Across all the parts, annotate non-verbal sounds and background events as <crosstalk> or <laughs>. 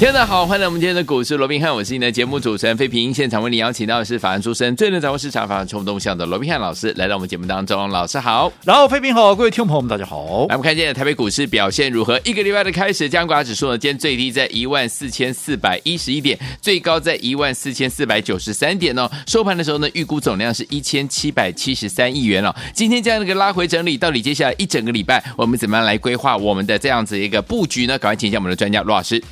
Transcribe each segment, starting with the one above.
听众好，欢迎来我们今天的股市罗宾汉，我是你的节目主持人费平。现场为你邀请到的是法案出身、最能掌握市场、法案冲动向的罗宾汉老师，来到我们节目当中。老师好，然后费平好，各位听众朋友们大家好。来，我们看今天台北股市表现如何？一个礼拜的开始，加权指数呢，今天最低在一万四千四百一十一点，最高在一万四千四百九十三点哦。收盘的时候呢，预估总量是一千七百七十三亿元哦。今天这样的一个拉回整理，到底接下来一整个礼拜，我们怎么样来规划我们的这样子一个布局呢？赶快请教我们的专家罗老师。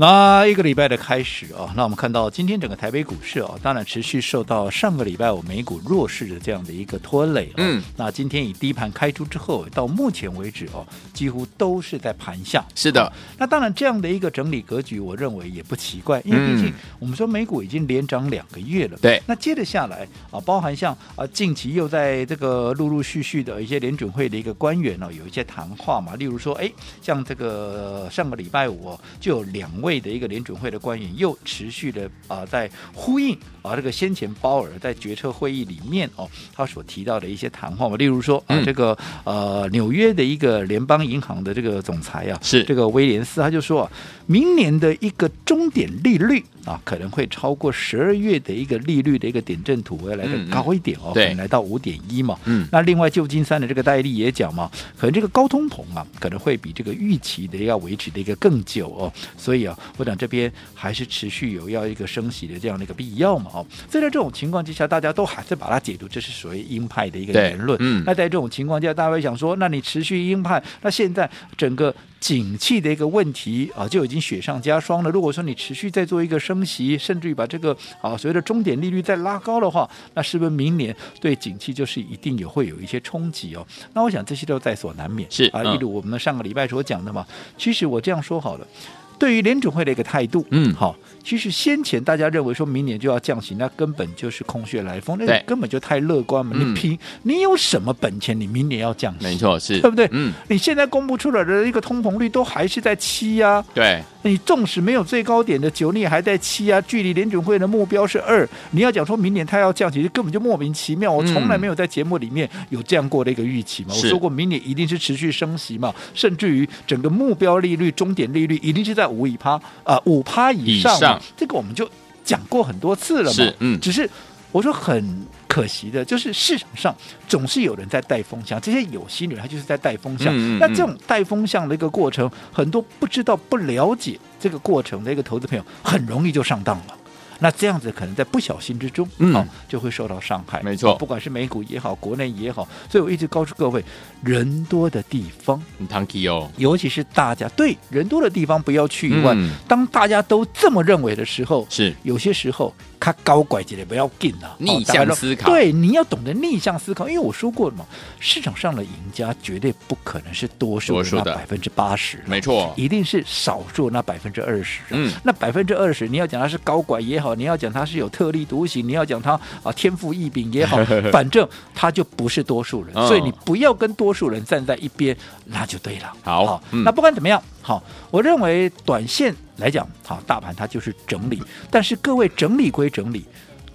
那一个礼拜的开始啊，那我们看到今天整个台北股市啊，当然持续受到上个礼拜我美股弱势的这样的一个拖累啊。嗯。那今天以低盘开出之后，到目前为止哦，几乎都是在盘下。是的。那当然这样的一个整理格局，我认为也不奇怪，因为毕竟我们说美股已经连涨两个月了。对。那接着下来啊，包含像啊近期又在这个陆陆续续的一些联准会的一个官员呢，有一些谈话嘛，例如说，哎，像这个上个礼拜五就有两位。位的一个联准会的官员又持续的啊，在呼应啊，这个先前鲍尔在决策会议里面哦，他所提到的一些谈话嘛，例如说啊，这个呃纽约的一个联邦银行的这个总裁啊，是。这个威廉斯，他就说啊，明年的一个终点利率啊，可能会超过十二月的一个利率的一个点阵图要来的高一点哦，可能来到五点一嘛，嗯，那另外旧金山的这个戴利也讲嘛，可能这个高通膨啊，可能会比这个预期的要维持的一个更久哦，所以啊。我想这边还是持续有要一个升息的这样的一个必要嘛？哦，所以在这种情况之下，大家都还是把它解读这是属于鹰派的一个言论。嗯，那在这种情况下，大家会想说，那你持续鹰派，那现在整个景气的一个问题啊，就已经雪上加霜了。如果说你持续在做一个升息，甚至于把这个啊所谓的终点利率再拉高的话，那是不是明年对景气就是一定也会有一些冲击哦？那我想这些都在所难免。是啊，例如我们上个礼拜所讲的嘛，其实我这样说好了。对于联准会的一个态度，嗯，好，其实先前大家认为说明年就要降息，那根本就是空穴来风，那根本就太乐观嘛。你凭你有什么本钱？你明年要降息？没错，是对不对？嗯，你现在公布出来的一个通膨率都还是在七呀，对。你纵使没有最高点的九，你也还在七啊，距离联准会的目标是二。你要讲说明年它要降息，根本就莫名其妙。我从来没有在节目里面有这样过的一个预期嘛。我说过明年一定是持续升息嘛，甚至于整个目标利率、终点利率一定是在五以趴啊五趴以上。这个我们就讲过很多次了嘛。嗯，只是我说很。可惜的就是市场上总是有人在带风向，这些有心人他就是在带风向。嗯嗯嗯，那这种带风向的一个过程，很多不知道、不了解这个过程的一个投资朋友，很容易就上当了。那这样子可能在不小心之中，嗯、哦，就会受到伤害。没错，不管是美股也好，国内也好，所以我一直告诉各位，人多的地方，尤其是大家对人多的地方不要去以外，嗯、当大家都这么认为的时候，是有些时候。他高拐起来不要紧啊，逆向思考。对，你要懂得逆向思考，因为我说过了嘛，市场上的赢家绝对不可能是多数的那百分之八十，没错，一定是少数那百分之二十。嗯，那百分之二十，你要讲他是高拐也好，你要讲他是有特立独行，你要讲他啊天赋异禀也好，<laughs> 反正他就不是多数人，所以你不要跟多数人站在一边，那就对了。好，好，那不管怎么样。好，我认为短线来讲，好，大盘它就是整理。但是各位整理归整理，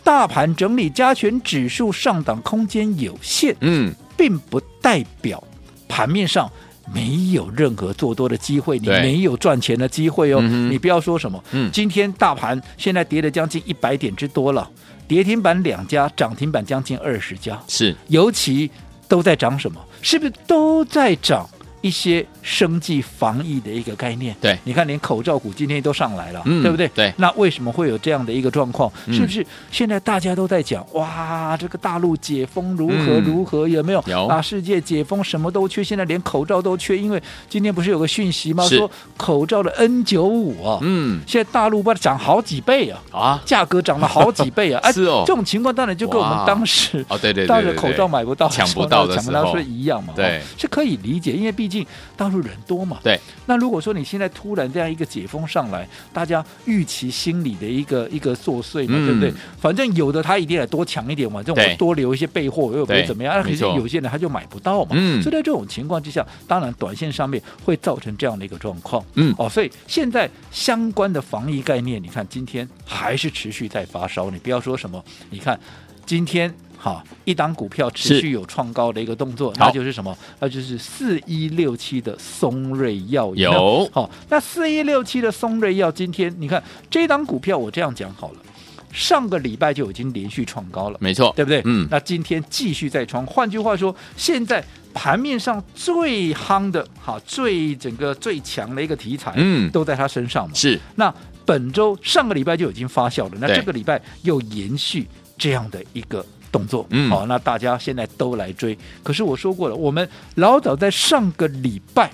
大盘整理加权指数上档空间有限，嗯，并不代表盘面上没有任何做多的机会，你没有赚钱的机会哦。你不要说什么，嗯，今天大盘现在跌了将近一百点之多了，跌停板两家，涨停板将近二十家，是，尤其都在涨什么？是不是都在涨？一些生计防疫的一个概念，对，你看连口罩股今天都上来了，嗯、对不对？对，那为什么会有这样的一个状况？嗯、是不是现在大家都在讲哇，这个大陆解封如何如何？有没有？有。啊，世界解封什么都缺，现在连口罩都缺，因为今天不是有个讯息吗？说口罩的 N 九五啊，嗯，现在大陆把它涨好几倍啊，啊，价格涨了好几倍啊，<laughs> 是哦，这种情况当然就跟我们当时哦，对对对，当时口罩买不到、抢不到的抢不到是一样嘛，对，是可以理解，因为毕竟。竟大陆人多嘛。对。那如果说你现在突然这样一个解封上来，大家预期心理的一个一个作祟嘛，嗯、对不对？反正有的他一定得多抢一点嘛，这种我多留一些备货又不会怎么样。那可是有些人他就买不到嘛。嗯。所以在这种情况之下，当然短线上面会造成这样的一个状况。嗯。哦，所以现在相关的防疫概念，你看今天还是持续在发烧。你不要说什么，你看今天。好，一档股票持续有创高的一个动作，那就是什么？那就是四一六七的松瑞药有。好，那四一六七的松瑞药，今天你看这档股票，我这样讲好了，上个礼拜就已经连续创高了，没错，对不对？嗯。那今天继续再创，换句话说，现在盘面上最夯的，哈，最整个最强的一个题材，嗯，都在它身上嘛。是。那本周上个礼拜就已经发酵了，那这个礼拜又延续这样的一个。动作，嗯，好，那大家现在都来追。可是我说过了，我们老早在上个礼拜。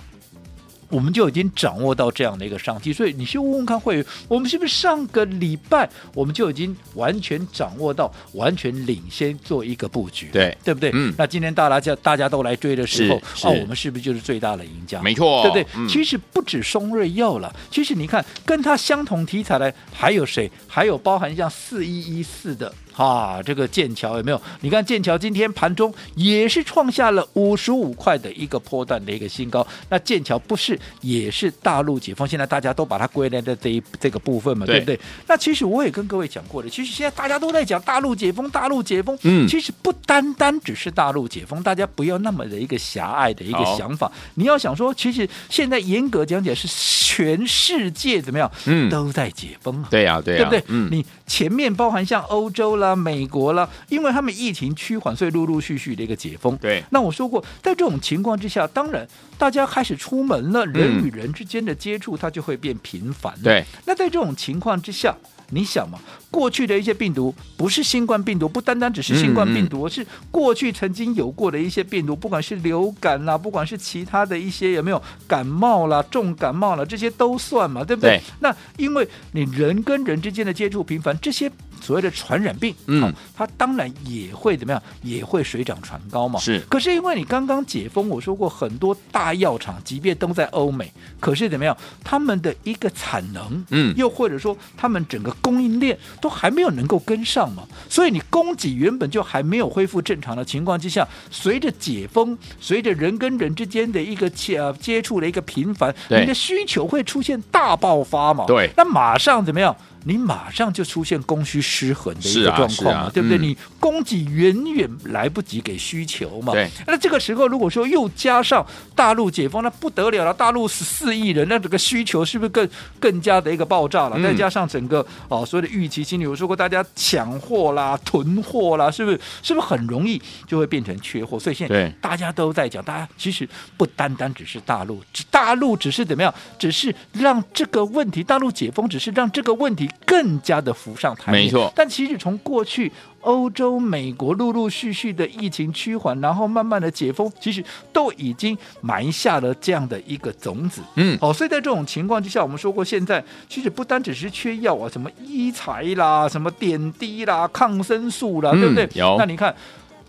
我们就已经掌握到这样的一个商机，所以你去问问看会员，我们是不是上个礼拜我们就已经完全掌握到，完全领先做一个布局，对对不对？嗯。那今天大家大家都来追的时候，啊，我们是不是就是最大的赢家？没错，对不对？嗯、其实不止松瑞药了，其实你看跟它相同题材的还有谁？还有包含像四一一四的啊，这个剑桥有没有？你看剑桥今天盘中也是创下了五十五块的一个波段的一个新高，那剑桥不是？也是大陆解封，现在大家都把它归类在这一这个部分嘛，对，对不对？那其实我也跟各位讲过的，其实现在大家都在讲大陆解封，大陆解封，嗯，其实不单单只是大陆解封，大家不要那么的一个狭隘的一个想法。你要想说，其实现在严格讲起来是全世界怎么样，嗯，都在解封啊，对呀，对呀，对不对？嗯，你前面包含像欧洲啦、美国啦，因为他们疫情趋缓，所以陆陆续续的一个解封。对，那我说过，在这种情况之下，当然大家开始出门了，人与人之间的接触，它就会变频繁。对，那在这种情况之下，你想嘛，过去的一些病毒不是新冠病毒，不单单只是新冠病毒，而是过去曾经有过的一些病毒，不管是流感啦，不管是其他的一些有没有感冒啦、重感冒啦，这些都算嘛，对不对？对，那因为你人跟人之间的接触频繁，这些。所谓的传染病，嗯，它当然也会怎么样，也会水涨船高嘛。是，可是因为你刚刚解封，我说过很多大药厂，即便都在欧美，可是怎么样，他们的一个产能，嗯，又或者说他们整个供应链都还没有能够跟上嘛。所以你供给原本就还没有恢复正常的情况之下，随着解封，随着人跟人之间的一个接接触的一个频繁，你的需求会出现大爆发嘛。对，那马上怎么样？你马上就出现供需失衡的一个状况嘛，啊啊、对不对？嗯、你供给远远来不及给需求嘛。对。那这个时候如果说又加上大陆解封，那不得了了。大陆十四亿人，那这个需求是不是更更加的一个爆炸了？嗯、再加上整个哦，所谓的预期心理，我说过大家抢货啦、囤货啦，是不是？是不是很容易就会变成缺货？所以现在大家都在讲，大家其实不单单只是大陆，大陆只是怎么样？只是让这个问题，大陆解封只是让这个问题。更加的浮上台面，没错。但其实从过去欧洲、美国陆陆续续的疫情趋缓，然后慢慢的解封，其实都已经埋下了这样的一个种子。嗯，哦，所以在这种情况之下，我们说过，现在其实不单只是缺药啊，什么医材啦、什么点滴啦、抗生素啦，嗯、对不对？有。那你看。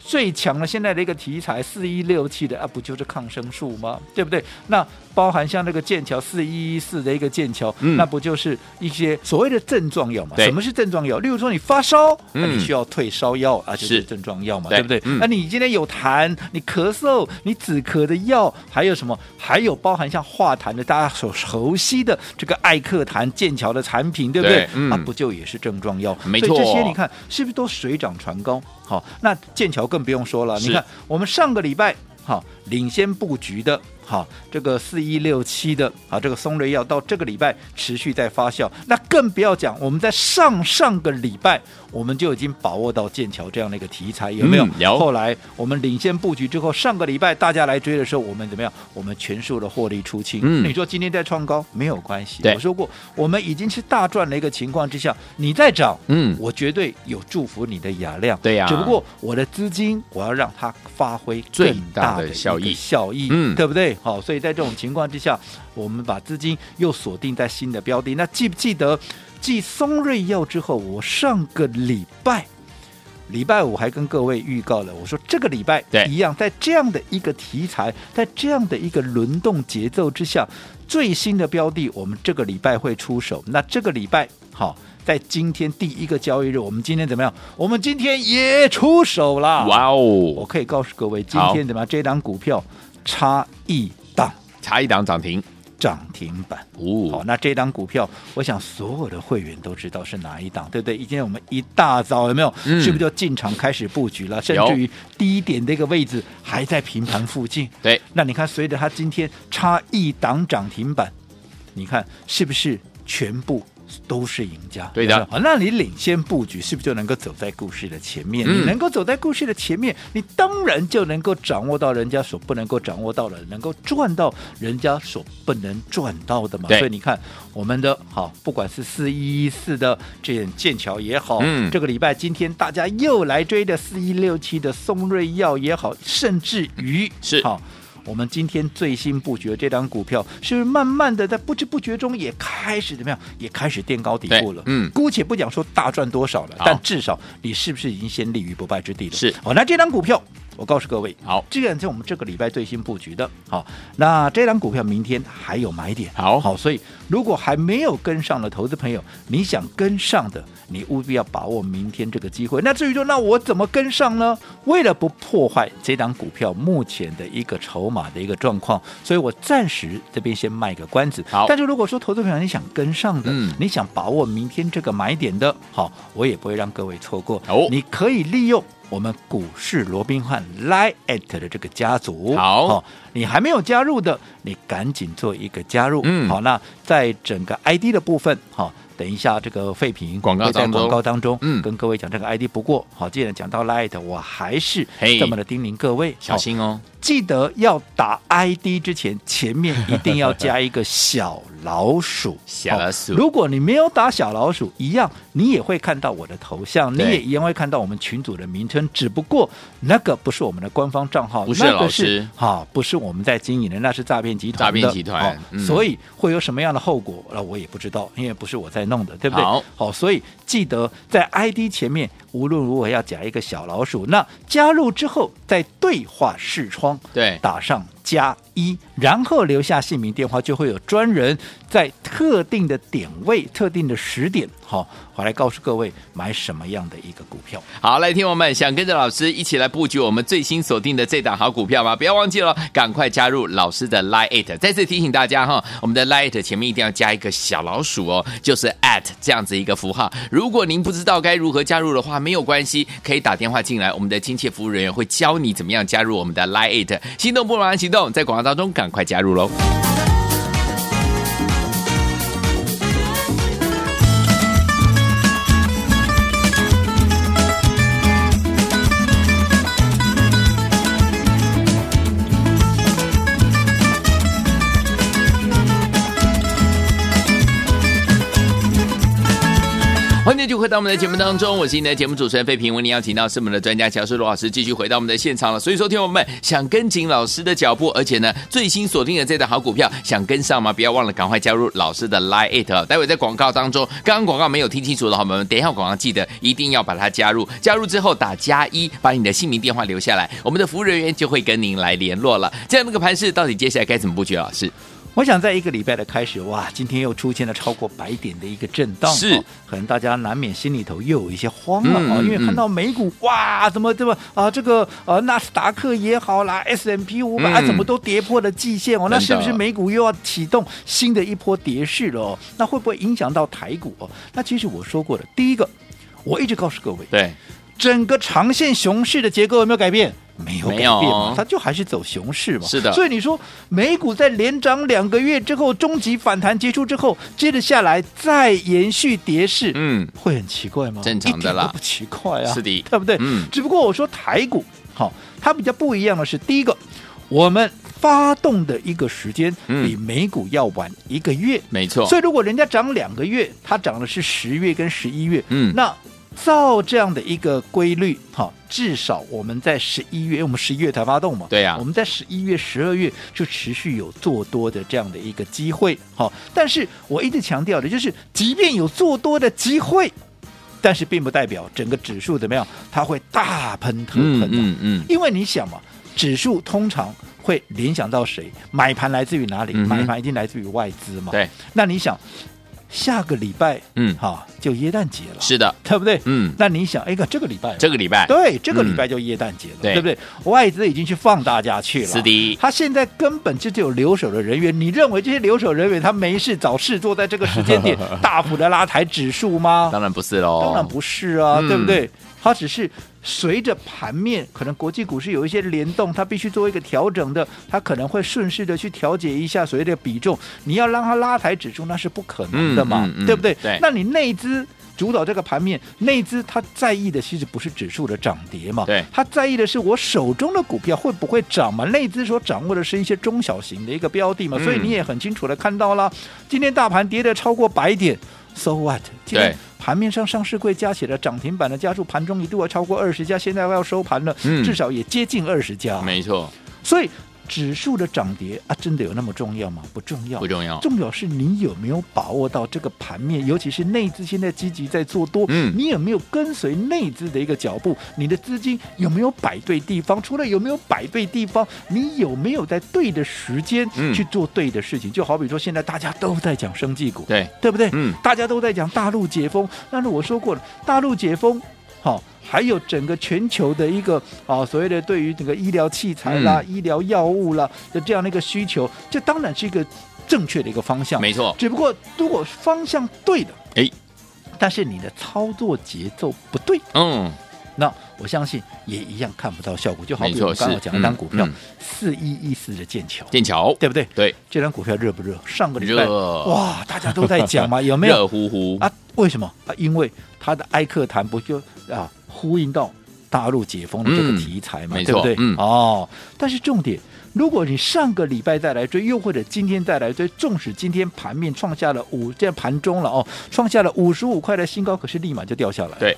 最强的现在的一个题材四一六七的啊，不就是抗生素吗？对不对？那包含像那个剑桥四一一四的一个剑桥，嗯、那不就是一些所谓的症状药嘛？什么是症状药？例如说你发烧，那、嗯、你需要退烧药啊，就是症状药嘛，对不对？嗯、那你今天有痰，你咳嗽，你止咳的药，还有什么？还有包含像化痰的，大家所熟悉的这个艾克痰剑桥的产品，对不对？对嗯、啊，不就也是症状药？没错，所以这些你看是不是都水涨船高？好，那剑桥更不用说了。你看，我们上个礼拜好领先布局的。好，这个四一六七的啊，这个松瑞药到这个礼拜持续在发酵，那更不要讲，我们在上上个礼拜我们就已经把握到剑桥这样的一个题材，有没有？有、嗯。后来我们领先布局之后，上个礼拜大家来追的时候，我们怎么样？我们全数的获利出清。嗯，你说今天在创高没有关系，对我说过，我们已经是大赚的一个情况之下，你再涨，嗯，我绝对有祝福你的雅量。对呀、啊，只不过我的资金我要让它发挥最大的效益，效益，嗯，对不对？好，所以在这种情况之下，我们把资金又锁定在新的标的。那记不记得继松瑞药之后，我上个礼拜礼拜五还跟各位预告了，我说这个礼拜一样，在这样的一个题材，在这样的一个轮动节奏之下，最新的标的我们这个礼拜会出手。那这个礼拜好，在今天第一个交易日，我们今天怎么样？我们今天也出手了。哇哦！我可以告诉各位，今天怎么样？这档股票差一档，差一档涨停。涨停板哦，好，那这档股票，我想所有的会员都知道是哪一档，对不对？今天我们一大早有没有？嗯、是不是就进场开始布局了？甚至于低点这个位置还在平盘附近。对，那你看，随着它今天差一档涨停板，你看是不是全部？都是赢家，对的。好，那你领先布局，是不是就能够走在故事的前面？嗯、你能够走在故事的前面，你当然就能够掌握到人家所不能够掌握到的，能够赚到人家所不能赚到的嘛。所以你看，我们的好，不管是四一一四的这剑桥也好，嗯，这个礼拜今天大家又来追的四一六七的松瑞药也好，甚至于是好。我们今天最新布局的这张股票，是不是慢慢的在不知不觉中也开始怎么样？也开始垫高底部了。嗯，姑且不讲说大赚多少了，但至少你是不是已经先立于不败之地了？是。好，那这张股票。我告诉各位，好，这然在我们这个礼拜最新布局的，好，那这张股票明天还有买点，好好，所以如果还没有跟上的投资朋友，你想跟上的，你务必要把握明天这个机会。那至于说，那我怎么跟上呢？为了不破坏这档股票目前的一个筹码的一个状况，所以我暂时这边先卖个关子。好，但是如果说投资朋友你想跟上的，嗯，你想把握明天这个买点的，好，我也不会让各位错过。哦，你可以利用。我们股市罗宾汉 Line@ 的这个家族，好、哦，你还没有加入的，你赶紧做一个加入。嗯，好，那在整个 ID 的部分，好、哦，等一下这个废品广告在广告当中，嗯，跟各位讲这个 ID。不过，好，既然讲到 Light，我还是这么的叮咛各位，小心哦。记得要打 ID 之前，前面一定要加一个小老鼠。<laughs> 小老鼠，如果你没有打小老鼠，一样你也会看到我的头像，你也一样会看到我们群组的名称。只不过那个不是我们的官方账号，不是老师，哈，不是我们在经营的，那是诈骗集团。诈骗集团，所以会有什么样的后果？那我也不知道，因为不是我在弄的，对不对？好，好，所以记得在 ID 前面。无论如何要加一个小老鼠，那加入之后在对话视窗对打上加一，然后留下姓名电话，就会有专人在特定的点位、特定的时点，好，我来告诉各位买什么样的一个股票。好，来听我们想跟着老师一起来布局我们最新锁定的这档好股票吗？不要忘记了，赶快加入老师的 Line。再次提醒大家哈，我们的 Line 前面一定要加一个小老鼠哦，就是 at 这样子一个符号。如果您不知道该如何加入的话，没有关系，可以打电话进来，我们的亲切服务人员会教你怎么样加入我们的 Line。心动不如行动，在广告当中赶快加入喽！欢迎就回到我们的节目当中，我是你的节目主持人费平。为您邀请到是我们的专家乔师罗老师，继续回到我们的现场了。所以说，听我们想跟紧老师的脚步，而且呢，最新锁定的这档好股票，想跟上吗？不要忘了赶快加入老师的 Line。待会在广告当中，刚刚广告没有听清楚的好朋友们，等一下广告记得一定要把它加入。加入之后打加一，把你的姓名电话留下来，我们的服务人员就会跟您来联络了。这样那个盘势到底接下来该怎么布局？老师？我想在一个礼拜的开始，哇，今天又出现了超过百点的一个震荡，是、哦，可能大家难免心里头又有一些慌了啊、嗯，因为看到美股，哇，怎么这么啊，这个呃纳斯达克也好啦，S M P 五百怎么都跌破了季线哦，那是不是美股又要启动新的一波跌势了？哦，那会不会影响到台股？哦，那其实我说过的，第一个，我一直告诉各位，对，整个长线熊市的结构有没有改变？没有改变嘛，它就还是走熊市嘛。是的，所以你说美股在连涨两个月之后，终极反弹结束之后，接着下来再延续跌势，嗯，会很奇怪吗？正常的啦，不奇怪啊，是的，对不对？嗯，只不过我说台股，好、哦，它比较不一样的是，第一个，我们发动的一个时间比美股要晚一个月，嗯、没错。所以如果人家涨两个月，它涨的是十月跟十一月，嗯，那。照这样的一个规律，哈，至少我们在十一月，因为我们十一月才发动嘛，对呀、啊，我们在十一月、十二月就持续有做多的这样的一个机会，好，但是我一直强调的就是，即便有做多的机会，但是并不代表整个指数怎么样，它会大喷特喷、啊。嗯嗯，嗯，因为你想嘛，指数通常会联想到谁？买盘来自于哪里？嗯、买盘一定来自于外资嘛。对，那你想。下个礼拜，嗯，好，就耶诞节了，是的，对不对？嗯，那你想，哎个，这个礼拜，这个礼拜，对，这个礼拜就耶诞节了，对不对？外资已经去放大假去了，是的。他现在根本就只有留守的人员，你认为这些留守人员他没事找事做，在这个时间点 <laughs> 大幅的拉抬指数吗？当然不是喽，当然不是啊，对不对？他只是。随着盘面，可能国际股市有一些联动，它必须做一个调整的，它可能会顺势的去调节一下所谓的比重。你要让它拉抬指数，那是不可能的嘛，嗯嗯嗯、对不对？对。那你内资主导这个盘面，内资它在意的其实不是指数的涨跌嘛，对，它在意的是我手中的股票会不会涨嘛。内资所掌握的是一些中小型的一个标的嘛，所以你也很清楚的看到了，今天大盘跌的超过百点，so what？对。盘面上上市柜加起来涨停板的家数，盘中一度要超过二十家，现在要收盘了，嗯、至少也接近二十家。没错，所以。指数的涨跌啊，真的有那么重要吗？不重要，不重要。重要是你有没有把握到这个盘面，尤其是内资现在积极在做多，嗯，你有没有跟随内资的一个脚步？你的资金有没有摆对地方？除了有没有摆对地方，你有没有在对的时间去做对的事情？嗯、就好比说，现在大家都在讲生技股，对对不对？嗯，大家都在讲大陆解封，但是我说过了，大陆解封，好、哦。还有整个全球的一个啊，所谓的对于这个医疗器材啦、嗯、医疗药物啦的这样的一个需求，这当然是一个正确的一个方向，没错。只不过如果方向对的，哎，但是你的操作节奏不对，嗯，那我相信也一样看不到效果。就好比我刚刚讲一张股票，四一一四的剑桥，剑桥对不对？对，这张股票热不热？上个礼拜哇，大家都在讲嘛，有没有？<laughs> 热乎乎啊？为什么啊？因为它的埃克坦不就啊？呼应到大陆解封的这个题材嘛，嗯、对不对？嗯、哦，但是重点，如果你上个礼拜再来追，又或者今天再来追，纵使今天盘面创下了五，这样盘中了哦，创下了五十五块的新高，可是立马就掉下来。对，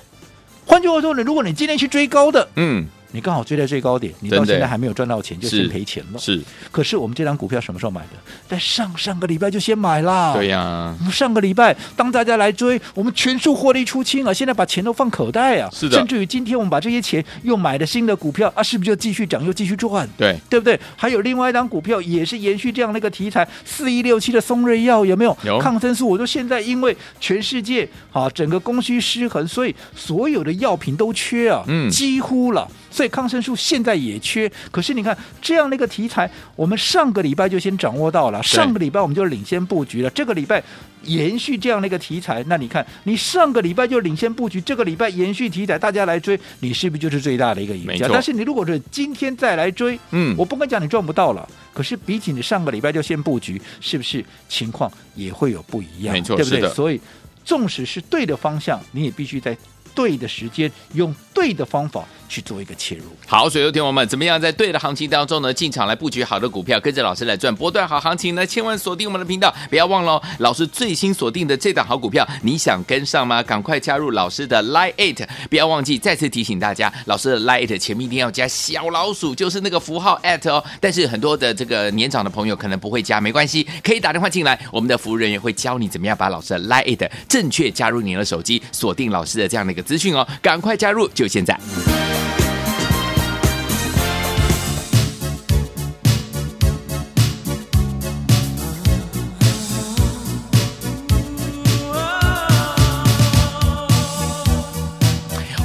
换句话说呢，如果你今天去追高的，嗯。你刚好追在最高点，你到现在还没有赚到钱，就先赔钱了。是，可是我们这张股票什么时候买的？在上上个礼拜就先买了。对呀、啊，上个礼拜当大家来追，我们全数获利出清啊！现在把钱都放口袋啊。是的。甚至于今天我们把这些钱又买了新的股票啊，是不是就继续涨又继续赚？对，对不对？还有另外一张股票也是延续这样的一个题材，四一六七的松瑞药有没有？有。抗生素，我说现在因为全世界啊整个供需失衡，所以所有的药品都缺啊，嗯，几乎了。所以抗生素现在也缺，可是你看这样的一个题材，我们上个礼拜就先掌握到了，上个礼拜我们就领先布局了。这个礼拜延续这样的一个题材，那你看你上个礼拜就领先布局，这个礼拜延续题材，大家来追，你是不是就是最大的一个赢家？但是你如果是今天再来追，嗯，我不敢讲你赚不到了，可是比起你上个礼拜就先布局，是不是情况也会有不一样？没错，对不对？所以纵使是对的方向，你也必须在对的时间用对的方法。去做一个切入，好，所以有听我们怎么样在对的行情当中呢，进场来布局好的股票，跟着老师来赚波段好行情呢？千万锁定我们的频道，不要忘了、老师最新锁定的这档好股票，你想跟上吗？赶快加入老师的 Line it，不要忘记再次提醒大家，老师的 Line it 前面一定要加小老鼠，就是那个符号 at 哦。但是很多的这个年长的朋友可能不会加，没关系，可以打电话进来，我们的服务人员会教你怎么样把老师的 Line it 正确加入你的手机，锁定老师的这样的一个资讯哦。赶快加入，就现在。Bye.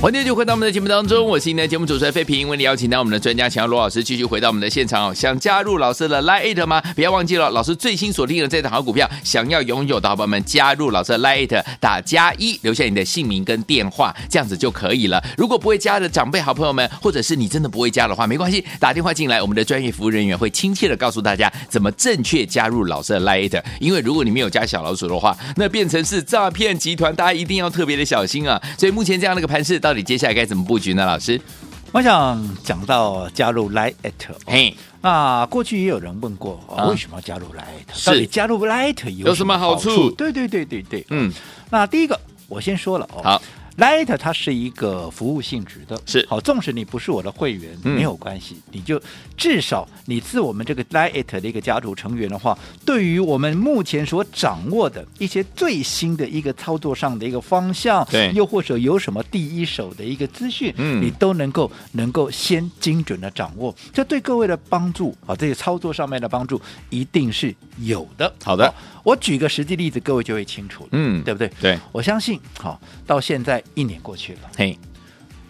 欢迎就回到我们的节目当中，我是您的节目主持人费平，为你邀请到我们的专家强罗老师继续回到我们的现场哦。想加入老师的 Lite 吗？不要忘记了，老师最新锁定的这档好股票，想要拥有的好朋友们加入老师的 Line，打加一，留下你的姓名跟电话，这样子就可以了。如果不会加的长辈好朋友们，或者是你真的不会加的话，没关系，打电话进来，我们的专业服务人员会亲切的告诉大家怎么正确加入老师的 Line。因为如果你没有加小老鼠的话，那变成是诈骗集团，大家一定要特别的小心啊。所以目前这样的一个盘势。到底接下来该怎么布局呢？老师，我想讲到加入 Line，嘿，那过去也有人问过，啊、为什么要加入 Lite？到底加入 Light 有什么好处？对对对对对，嗯，那第一个我先说了哦，好 Light 它是一个服务性质的，是。好，纵使你不是我的会员，嗯、没有关系，你就至少你是我们这个 Light 的一个家族成员的话，对于我们目前所掌握的一些最新的一个操作上的一个方向，对，又或者有什么第一手的一个资讯，嗯，你都能够能够先精准的掌握，这对各位的帮助啊，这些操作上面的帮助一定是有的。好的，我举个实际例子，各位就会清楚了，嗯，对不对？对，我相信，好，到现在。一年过去了，嘿，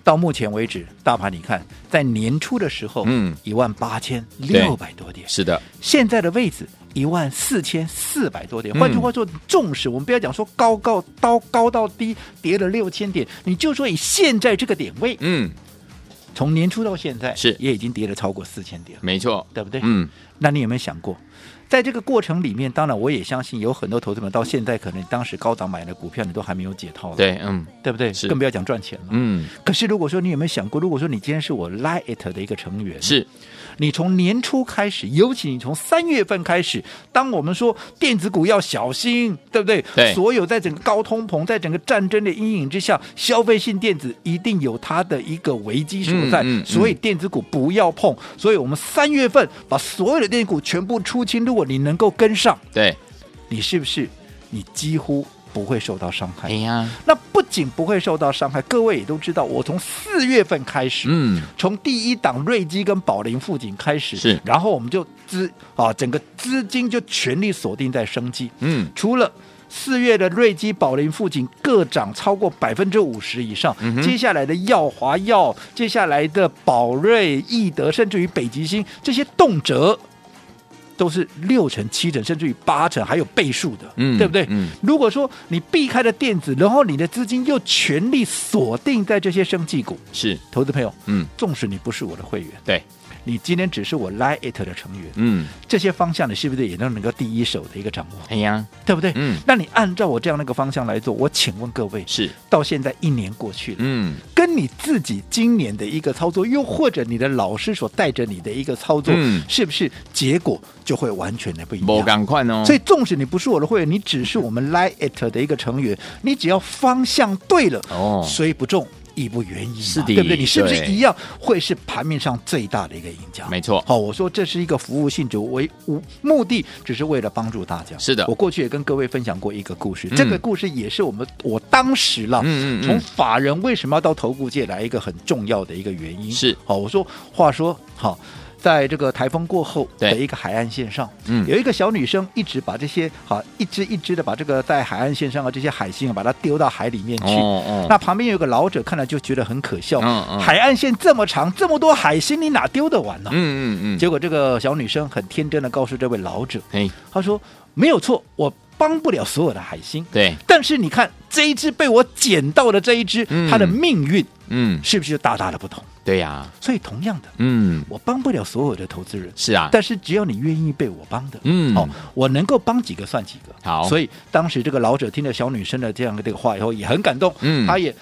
到目前为止，大盘你看，在年初的时候，嗯，一万八千六百多点，是的，现在的位置一万四千四百多点。换句话说，纵使我们不要讲说高高高高到低跌了六千点，你就说以现在这个点位，嗯，从年初到现在是也已经跌了超过四千点，没错，对不对？嗯，那你有没有想过？在这个过程里面，当然我也相信有很多投资者到现在可能当时高档买的股票，你都还没有解套，对，嗯，对不对？是，更不要讲赚钱了，嗯。可是如果说你有没有想过，如果说你今天是我 Lite 的一个成员，是。你从年初开始，尤其你从三月份开始，当我们说电子股要小心，对不对？对。所有在整个高通膨，在整个战争的阴影之下，消费性电子一定有它的一个危机所在，嗯嗯嗯、所以电子股不要碰。所以我们三月份把所有的电子股全部出清。如果你能够跟上，对，你是不是你几乎？不会受到伤害。哎呀，那不仅不会受到伤害，各位也都知道，我从四月份开始，嗯，从第一档瑞基跟宝林富锦开始，是，然后我们就资啊，整个资金就全力锁定在生机，嗯，除了四月的瑞基、宝林富锦各涨超过百分之五十以上，嗯，接下来的耀华药，接下来的宝瑞、易德，甚至于北极星这些动辄。都是六成、七成，甚至于八成，还有倍数的，嗯，对不对？嗯，如果说你避开了电子，然后你的资金又全力锁定在这些生技股，是投资朋友，嗯，纵使你不是我的会员，对。你今天只是我 Lite 的成员，嗯，这些方向你是不是也都能够第一手的一个掌握？哎呀，对不对？嗯，那你按照我这样的一个方向来做，我请问各位，是到现在一年过去了，嗯，跟你自己今年的一个操作，又或者你的老师所带着你的一个操作，嗯，是不是结果就会完全的不一样？我赶快哦！所以，纵使你不是我的会员，你只是我们 Lite 的一个成员，你只要方向对了，哦，虽不中。义不远矣，是的，对不对？你是不是一样会是盘面上最大的一个赢家？没错。好，我说这是一个服务性质为无目的，只是为了帮助大家。是的，我过去也跟各位分享过一个故事，嗯、这个故事也是我们我当时了，嗯嗯，从法人为什么要到投顾界来一个很重要的一个原因。是，好，我说话说好。在这个台风过后的一个海岸线上，嗯，有一个小女生一直把这些好一只一只的把这个在海岸线上的这些海星啊，把它丢到海里面去。哦哦。那旁边有个老者看了就觉得很可笑。嗯嗯。海岸线这么长，这么多海星，你哪丢得完呢？嗯嗯嗯。结果这个小女生很天真的告诉这位老者：“嘿，她说没有错，我帮不了所有的海星。对。但是你看这一只被我捡到的这一只，它的命运，嗯，是不是就大大的不同？”对呀、啊，所以同样的，嗯，我帮不了所有的投资人，是啊，但是只要你愿意被我帮的，嗯，好、哦，我能够帮几个算几个，好，所以当时这个老者听了小女生的这样的这个话以后，也很感动，嗯，他也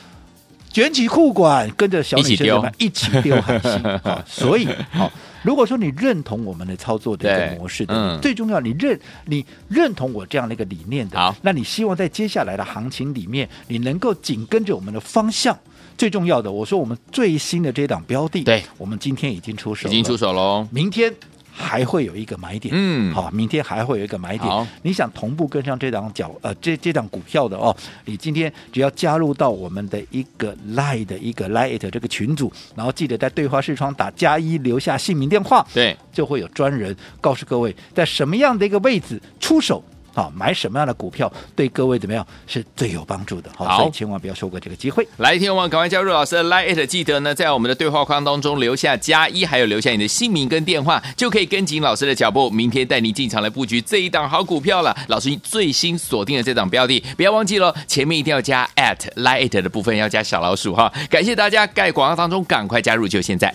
卷起裤管，跟着小女生怎么一起丢。海星啊，所以好、哦，如果说你认同我们的操作的一个模式的，嗯，最重要，你认你认同我这样的一个理念的，好，那你希望在接下来的行情里面，你能够紧跟着我们的方向。最重要的，我说我们最新的这档标的，对，我们今天已经出手，已经出手喽。明天还会有一个买点，嗯，好，明天还会有一个买点。你想同步跟上这档脚，呃，这这档股票的哦，你今天只要加入到我们的一个 Line 的一个 Line 这个群组，然后记得在对话视窗打加一，留下姓名电话，对，就会有专人告诉各位在什么样的一个位置出手。好，买什么样的股票对各位怎么样是最有帮助的？好，所以千万不要错过这个机会。来，听我们赶快加入老师的 Line，记得呢，在我们的对话框当中留下加一，还有留下你的姓名跟电话，就可以跟紧老师的脚步，明天带你进场来布局这一档好股票了。老师最新锁定的这档标的，不要忘记了，前面一定要加 at Line 的部分要加小老鼠哈。感谢大家，在广告当中赶快加入，就现在。